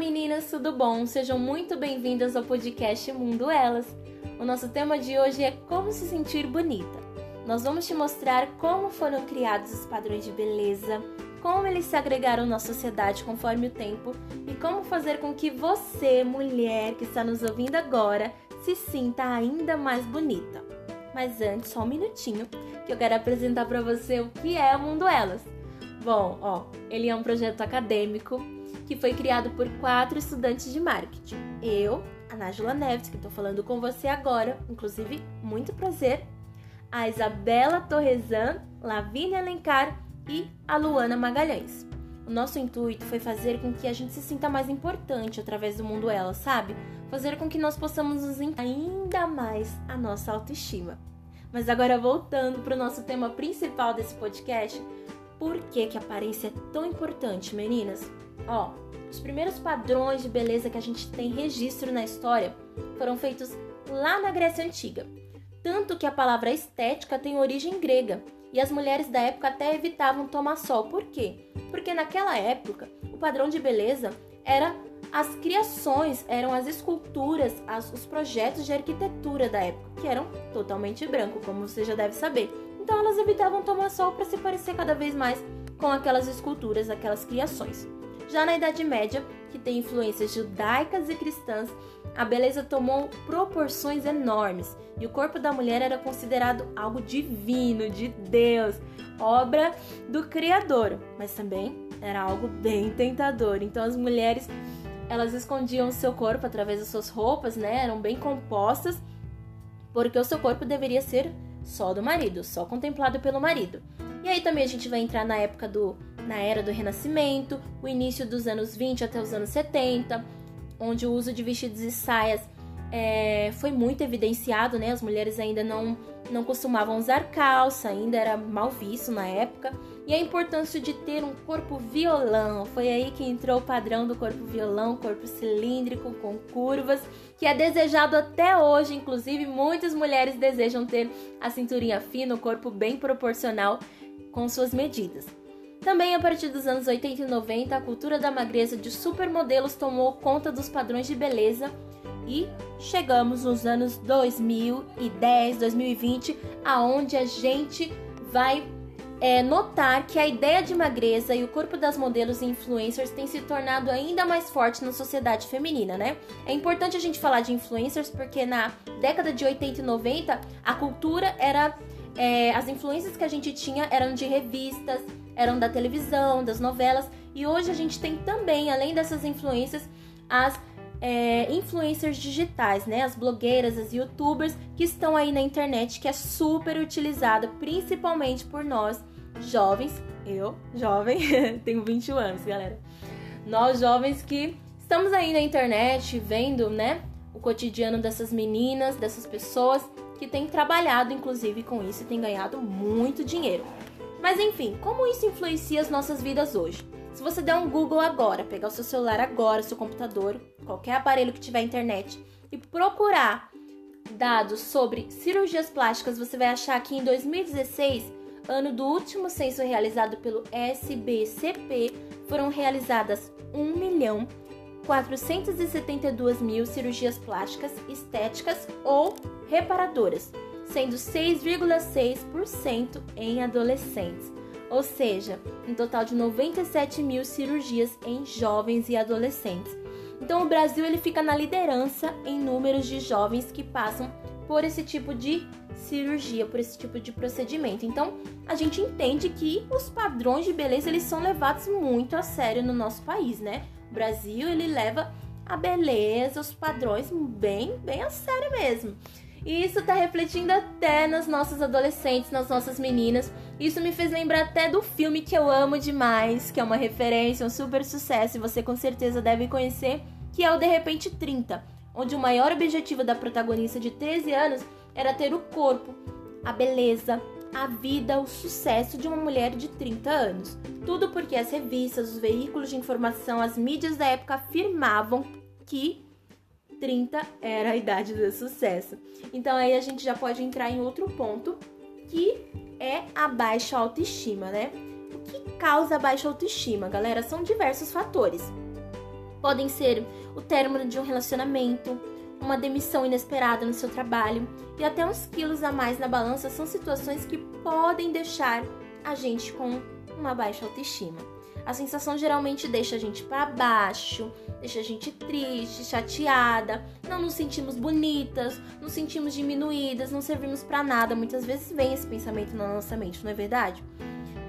meninas, tudo bom? Sejam muito bem-vindas ao podcast Mundo Elas. O nosso tema de hoje é como se sentir bonita. Nós vamos te mostrar como foram criados os padrões de beleza, como eles se agregaram na sociedade conforme o tempo e como fazer com que você, mulher que está nos ouvindo agora, se sinta ainda mais bonita. Mas antes, só um minutinho, que eu quero apresentar para você o que é o Mundo Elas. Bom, ó, ele é um projeto acadêmico que foi criado por quatro estudantes de marketing. Eu, a Nájula Neves, que estou falando com você agora, inclusive, muito prazer. A Isabela Torresan, Lavínia Alencar e a Luana Magalhães. O nosso intuito foi fazer com que a gente se sinta mais importante através do mundo ela, sabe? Fazer com que nós possamos nos ainda mais a nossa autoestima. Mas agora voltando para o nosso tema principal desse podcast, por que, que a aparência é tão importante, meninas? Ó, os primeiros padrões de beleza que a gente tem registro na história foram feitos lá na Grécia Antiga. Tanto que a palavra estética tem origem grega e as mulheres da época até evitavam tomar sol. Por quê? Porque naquela época o padrão de beleza era as criações, eram as esculturas, as, os projetos de arquitetura da época, que eram totalmente branco, como você já deve saber. Então elas evitavam tomar sol para se parecer cada vez mais com aquelas esculturas, aquelas criações. Já na Idade Média, que tem influências judaicas e cristãs, a beleza tomou proporções enormes e o corpo da mulher era considerado algo divino, de Deus, obra do Criador, mas também era algo bem tentador. Então as mulheres elas escondiam o seu corpo através das suas roupas, né? Eram bem compostas, porque o seu corpo deveria ser só do marido, só contemplado pelo marido. E aí também a gente vai entrar na época do na era do Renascimento, o início dos anos 20 até os anos 70, onde o uso de vestidos e saias é, foi muito evidenciado, né? As mulheres ainda não, não costumavam usar calça, ainda era mal visto na época. E a importância de ter um corpo violão. Foi aí que entrou o padrão do corpo violão, corpo cilíndrico, com curvas, que é desejado até hoje. Inclusive, muitas mulheres desejam ter a cinturinha fina, o corpo bem proporcional com suas medidas. Também a partir dos anos 80 e 90, a cultura da magreza de supermodelos tomou conta dos padrões de beleza e chegamos nos anos 2010, 2020, aonde a gente vai é, notar que a ideia de magreza e o corpo das modelos e influencers tem se tornado ainda mais forte na sociedade feminina, né? É importante a gente falar de influencers porque na década de 80 e 90 a cultura era. É, as influências que a gente tinha eram de revistas, eram da televisão, das novelas, e hoje a gente tem também, além dessas influências, as é, influencers digitais, né? As blogueiras, as youtubers que estão aí na internet, que é super utilizada principalmente por nós jovens. Eu, jovem, tenho 21 anos, galera. Nós jovens que estamos aí na internet vendo, né? O cotidiano dessas meninas, dessas pessoas que têm trabalhado, inclusive, com isso e têm ganhado muito dinheiro. Mas enfim, como isso influencia as nossas vidas hoje? Se você der um Google agora, pegar o seu celular agora, seu computador, qualquer aparelho que tiver internet e procurar dados sobre cirurgias plásticas, você vai achar que em 2016, ano do último censo realizado pelo SBCP, foram realizadas 1 milhão 472 mil cirurgias plásticas estéticas ou reparadoras, sendo 6,6% em adolescentes ou seja, um total de 97 mil cirurgias em jovens e adolescentes. Então, o Brasil ele fica na liderança em números de jovens que passam por esse tipo de cirurgia, por esse tipo de procedimento. Então, a gente entende que os padrões de beleza eles são levados muito a sério no nosso país, né? O Brasil ele leva a beleza, os padrões bem, bem a sério mesmo. E isso tá refletindo até nas nossas adolescentes, nas nossas meninas. Isso me fez lembrar até do filme que eu amo demais, que é uma referência, um super sucesso e você com certeza deve conhecer, que é o De Repente 30, onde o maior objetivo da protagonista de 13 anos era ter o corpo, a beleza, a vida, o sucesso de uma mulher de 30 anos. Tudo porque as revistas, os veículos de informação, as mídias da época afirmavam que 30 era a idade do sucesso. Então aí a gente já pode entrar em outro ponto, que é a baixa autoestima, né? O que causa a baixa autoestima, galera? São diversos fatores. Podem ser o término de um relacionamento, uma demissão inesperada no seu trabalho e até uns quilos a mais na balança são situações que podem deixar a gente com uma baixa autoestima. A sensação geralmente deixa a gente para baixo, deixa a gente triste, chateada, não nos sentimos bonitas, nos sentimos diminuídas, não servimos para nada. Muitas vezes vem esse pensamento na nossa mente, não é verdade?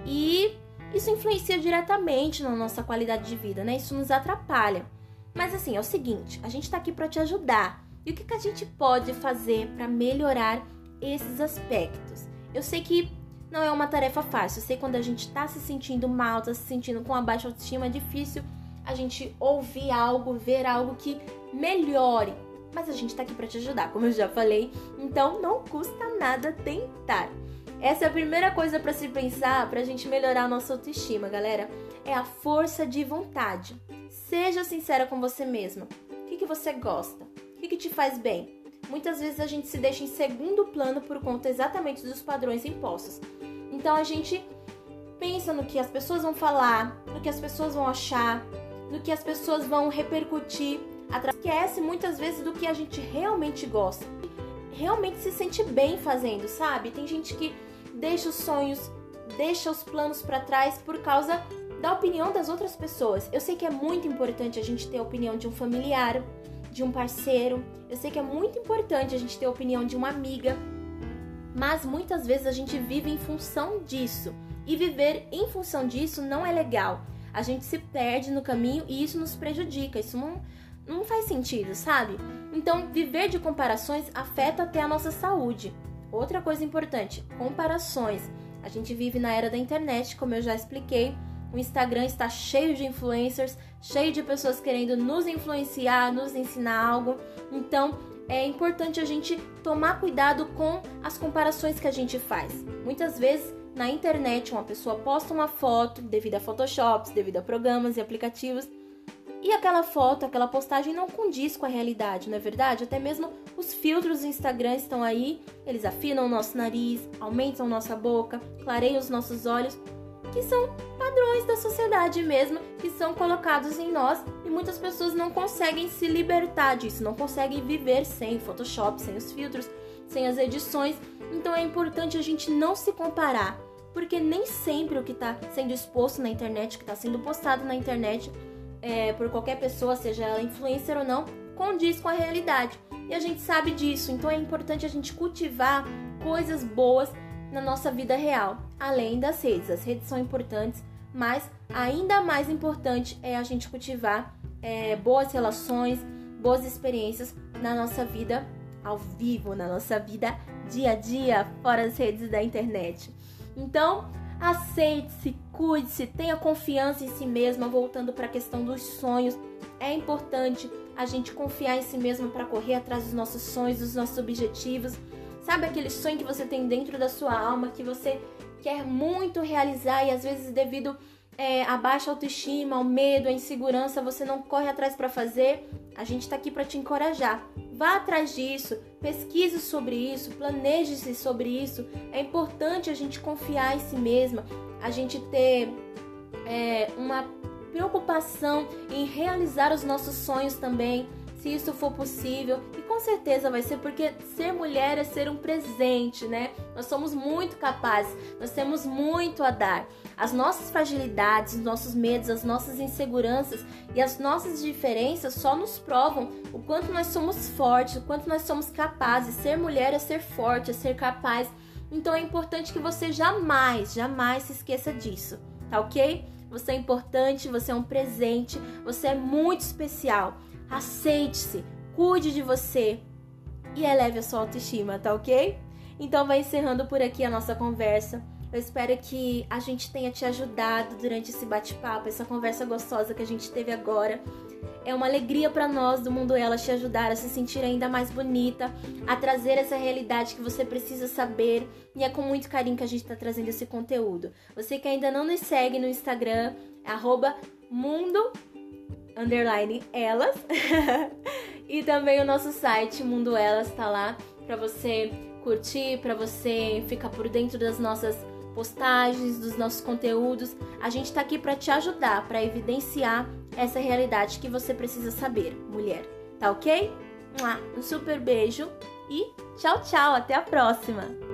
E isso influencia diretamente na nossa qualidade de vida, né? Isso nos atrapalha. Mas assim, é o seguinte, a gente está aqui para te ajudar. E o que, que a gente pode fazer para melhorar esses aspectos? Eu sei que não é uma tarefa fácil. Eu sei quando a gente está se sentindo mal, está se sentindo com a baixa autoestima, é difícil a gente ouvir algo, ver algo que melhore. Mas a gente está aqui para te ajudar, como eu já falei. Então não custa nada tentar. Essa é a primeira coisa para se pensar para a gente melhorar a nossa autoestima, galera. É a força de vontade. Seja sincera com você mesma. O que, que você gosta? O que, que te faz bem? Muitas vezes a gente se deixa em segundo plano por conta exatamente dos padrões impostos. Então a gente pensa no que as pessoas vão falar, no que as pessoas vão achar, no que as pessoas vão repercutir, esquece muitas vezes do que a gente realmente gosta. Realmente se sente bem fazendo, sabe? Tem gente que deixa os sonhos, deixa os planos para trás por causa da opinião das outras pessoas. Eu sei que é muito importante a gente ter a opinião de um familiar, de um parceiro. Eu sei que é muito importante a gente ter a opinião de uma amiga. Mas muitas vezes a gente vive em função disso. E viver em função disso não é legal. A gente se perde no caminho e isso nos prejudica. Isso não, não faz sentido, sabe? Então, viver de comparações afeta até a nossa saúde. Outra coisa importante: comparações. A gente vive na era da internet, como eu já expliquei. O Instagram está cheio de influencers, cheio de pessoas querendo nos influenciar, nos ensinar algo. Então, é importante a gente tomar cuidado com as comparações que a gente faz. Muitas vezes na internet uma pessoa posta uma foto devido a Photoshop, devido a programas e aplicativos e aquela foto, aquela postagem não condiz com a realidade, não é verdade? Até mesmo os filtros do Instagram estão aí, eles afinam o nosso nariz, aumentam nossa boca, clareiam os nossos olhos, que são padrões da sociedade mesmo, que são colocados em nós e muitas pessoas não conseguem se libertar disso, não conseguem viver sem Photoshop, sem os filtros, sem as edições. Então é importante a gente não se comparar, porque nem sempre o que está sendo exposto na internet, que está sendo postado na internet, é, por qualquer pessoa, seja ela influencer ou não, condiz com a realidade. E a gente sabe disso, então é importante a gente cultivar coisas boas na nossa vida real, além das redes. As redes são importantes, mas ainda mais importante é a gente cultivar é, boas relações, boas experiências na nossa vida ao vivo, na nossa vida dia a dia, fora as redes da internet. Então, Aceite-se, cuide-se, tenha confiança em si mesma, voltando para a questão dos sonhos. É importante a gente confiar em si mesma para correr atrás dos nossos sonhos, dos nossos objetivos. Sabe aquele sonho que você tem dentro da sua alma, que você quer muito realizar e às vezes devido é, a baixa autoestima, ao medo, à insegurança, você não corre atrás para fazer? A gente está aqui para te encorajar. Vá atrás disso, pesquise sobre isso, planeje-se sobre isso. É importante a gente confiar em si mesma, a gente ter é, uma preocupação em realizar os nossos sonhos também se isso for possível. Com certeza vai ser porque ser mulher é ser um presente, né? Nós somos muito capazes, nós temos muito a dar. As nossas fragilidades, os nossos medos, as nossas inseguranças e as nossas diferenças só nos provam o quanto nós somos fortes, o quanto nós somos capazes. Ser mulher é ser forte, é ser capaz. Então é importante que você jamais, jamais se esqueça disso, tá ok? Você é importante, você é um presente, você é muito especial. Aceite-se, cuide de você e eleve a sua autoestima, tá ok? Então vai encerrando por aqui a nossa conversa. Eu espero que a gente tenha te ajudado durante esse bate-papo, essa conversa gostosa que a gente teve agora. É uma alegria para nós do Mundo Elas te ajudar a se sentir ainda mais bonita, a trazer essa realidade que você precisa saber. E é com muito carinho que a gente está trazendo esse conteúdo. Você que ainda não nos segue no Instagram, é mundo underline elas. e também o nosso site Mundo Elas tá lá para você curtir, para você ficar por dentro das nossas postagens, dos nossos conteúdos. A gente está aqui para te ajudar, para evidenciar essa realidade que você precisa saber, mulher. Tá ok? Um super beijo e tchau, tchau. Até a próxima!